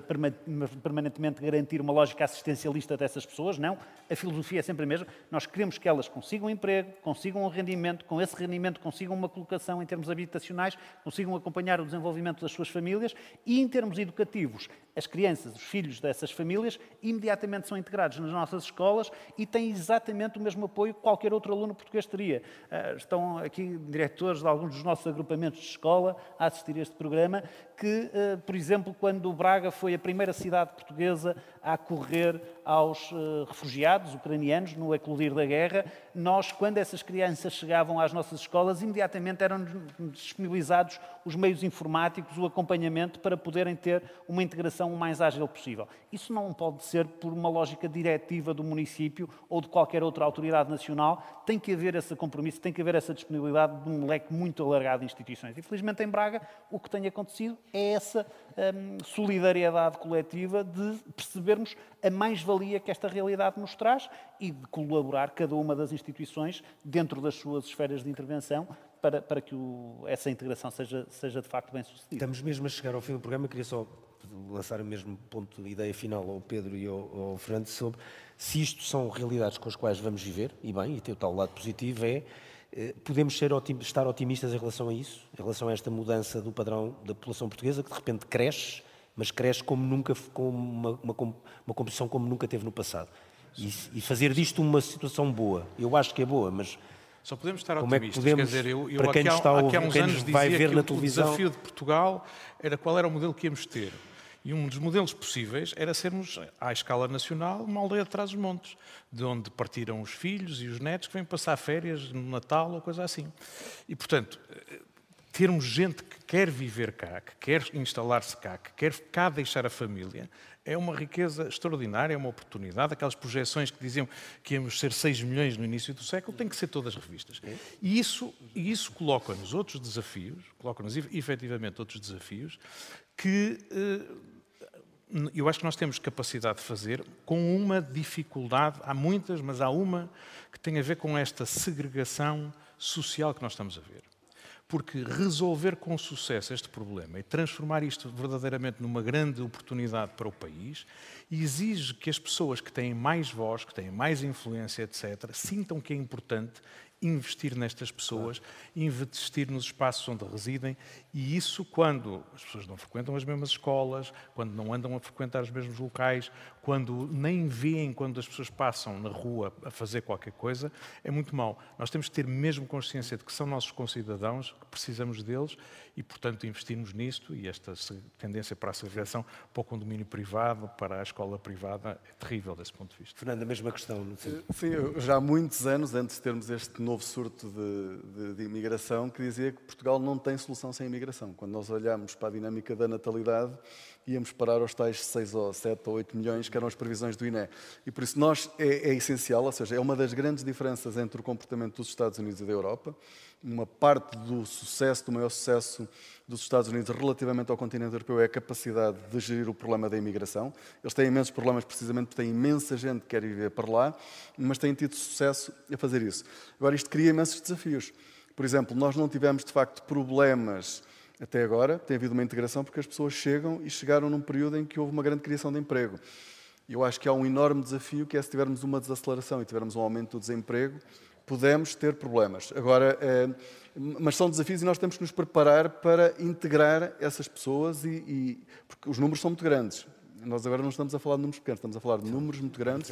permanentemente garantir uma lógica assistencialista dessas pessoas. Não. A filosofia é sempre a mesma. Nós queremos que elas consigam um emprego, consigam um rendimento, com esse rendimento consigam uma colocação em termos habitacionais, consigam acompanhar o desenvolvimento das suas famílias e, em termos educativos, as crianças, os filhos dessas famílias, imediatamente são integrados nas nossas escolas e têm exatamente o mesmo apoio que qualquer outro aluno português teria. Ah, estão aqui diretores de alguns dos nossos agrupamentos de escola a assistir a este programa, que, ah, por exemplo, quando Braga foi a primeira cidade portuguesa a acorrer aos uh, refugiados ucranianos no eclodir da guerra, nós, quando essas crianças chegavam às nossas escolas, imediatamente eram disponibilizados os meios informáticos, o acompanhamento para poderem ter uma integração o mais ágil possível. Isso não pode ser por uma lógica diretiva do município ou de qualquer outra autoridade nacional, tem que haver esse compromisso, tem que haver essa disponibilidade de um leque muito alargado de instituições. Infelizmente, em Braga, o que tem acontecido é essa hum, solidariedade coletiva de percebermos a mais-valia que esta realidade nos traz e de colaborar cada uma das instituições dentro das suas esferas de intervenção para, para que o, essa integração seja, seja de facto bem sucedida. Estamos mesmo a chegar ao fim do programa, queria só lançar o mesmo ponto de ideia final ao Pedro e ao, ao Fernando sobre se isto são realidades com as quais vamos viver, e bem, e tem o tal lado positivo, é eh, podemos ser, estar otimistas em relação a isso, em relação a esta mudança do padrão da população portuguesa, que de repente cresce, mas cresce como nunca, com uma, uma, uma composição como nunca teve no passado. E, e, fazer disto uma situação boa. Eu acho que é boa, mas. Só podemos estar como otimistas. É que podemos, Quer dizer, eu, eu para quem está a ouvir, há anos vai ver que na o, televisão. O desafio de Portugal era qual era o modelo que íamos ter. E um dos modelos possíveis era sermos, à escala nacional, uma aldeia de trás dos montes, de onde partiram os filhos e os netos que vêm passar férias no Natal ou coisa assim. E, portanto, termos gente que quer viver cá, que quer instalar-se cá, que quer cá deixar a família, é uma riqueza extraordinária, é uma oportunidade. Aquelas projeções que diziam que íamos ser 6 milhões no início do século têm que ser todas revistas. E isso, isso coloca-nos outros desafios, coloca-nos efetivamente outros desafios que eh, eu acho que nós temos capacidade de fazer com uma dificuldade, há muitas, mas há uma que tem a ver com esta segregação social que nós estamos a ver. Porque resolver com sucesso este problema e transformar isto verdadeiramente numa grande oportunidade para o país exige que as pessoas que têm mais voz, que têm mais influência, etc., sintam que é importante investir nestas pessoas, investir nos espaços onde residem, e isso quando as pessoas não frequentam as mesmas escolas, quando não andam a frequentar os mesmos locais, quando nem veem quando as pessoas passam na rua a fazer qualquer coisa, é muito mau. Nós temos que ter mesmo consciência de que são nossos concidadãos, que precisamos deles e, portanto, investirmos nisto, e esta tendência para a segregação para o condomínio privado, para a escola privada, é terrível desse ponto de vista. Fernando, a mesma questão. Sim, já há muitos anos, antes de termos este novo surto de, de, de, imigração que dizia que Portugal não tem solução sem imigração. Quando nós olhamos para a dinâmica da natalidade, íamos parar aos tais 6 ou 7 ou 8 milhões, que eram as previsões do INE. E por isso nós é, é essencial, ou seja, é uma das grandes diferenças entre o comportamento dos Estados Unidos e da Europa. Uma parte do sucesso, do maior sucesso dos Estados Unidos relativamente ao continente europeu é a capacidade de gerir o problema da imigração. Eles têm imensos problemas precisamente porque têm imensa gente que quer viver para lá, mas têm tido sucesso a fazer isso. Agora, isto cria imensos desafios. Por exemplo, nós não tivemos de facto problemas até agora, tem havido uma integração porque as pessoas chegam e chegaram num período em que houve uma grande criação de emprego. Eu acho que há um enorme desafio que é se tivermos uma desaceleração e tivermos um aumento do desemprego, podemos ter problemas. Agora, é, mas são desafios e nós temos que nos preparar para integrar essas pessoas e, e, porque os números são muito grandes. Nós agora não estamos a falar de números pequenos, estamos a falar de números muito grandes.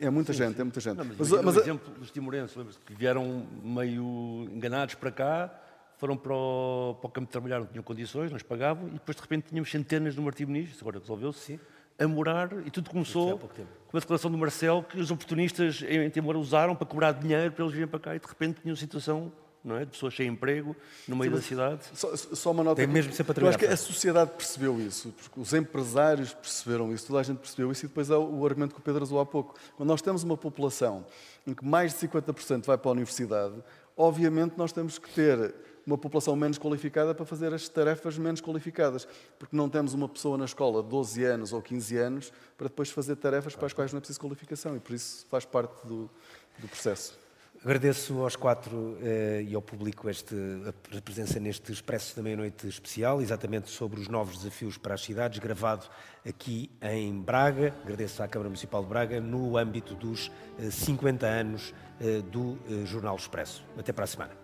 É muita sim, gente, sim. é muita gente. Não, mas, mas, mas, exemplo dos timorenses, que vieram meio enganados para cá, foram para o, para o campo de trabalhar, não tinham condições, não os pagavam, e depois de repente tínhamos centenas no Martim Muniz, agora resolveu-se, a morar, e tudo começou com a declaração do Marcel que os oportunistas em Timor usaram para cobrar dinheiro para eles virem para cá, e de repente tinham situação não é? de pessoas sem emprego no meio Sim, da cidade. Só, só, uma nota. Tem mesmo que, sempre a Eu acho que a sociedade percebeu isso, porque os empresários perceberam isso, toda a gente percebeu isso, e depois há o argumento que o Pedro usou há pouco. Quando nós temos uma população em que mais de 50% vai para a universidade, obviamente nós temos que ter uma população menos qualificada para fazer as tarefas menos qualificadas, porque não temos uma pessoa na escola de 12 anos ou 15 anos para depois fazer tarefas para as quais não é preciso qualificação e por isso faz parte do, do processo. Agradeço aos quatro eh, e ao público este, a presença neste Expresso da Meia-Noite especial, exatamente sobre os novos desafios para as cidades, gravado aqui em Braga. Agradeço à Câmara Municipal de Braga no âmbito dos eh, 50 anos eh, do eh, Jornal Expresso. Até para a semana.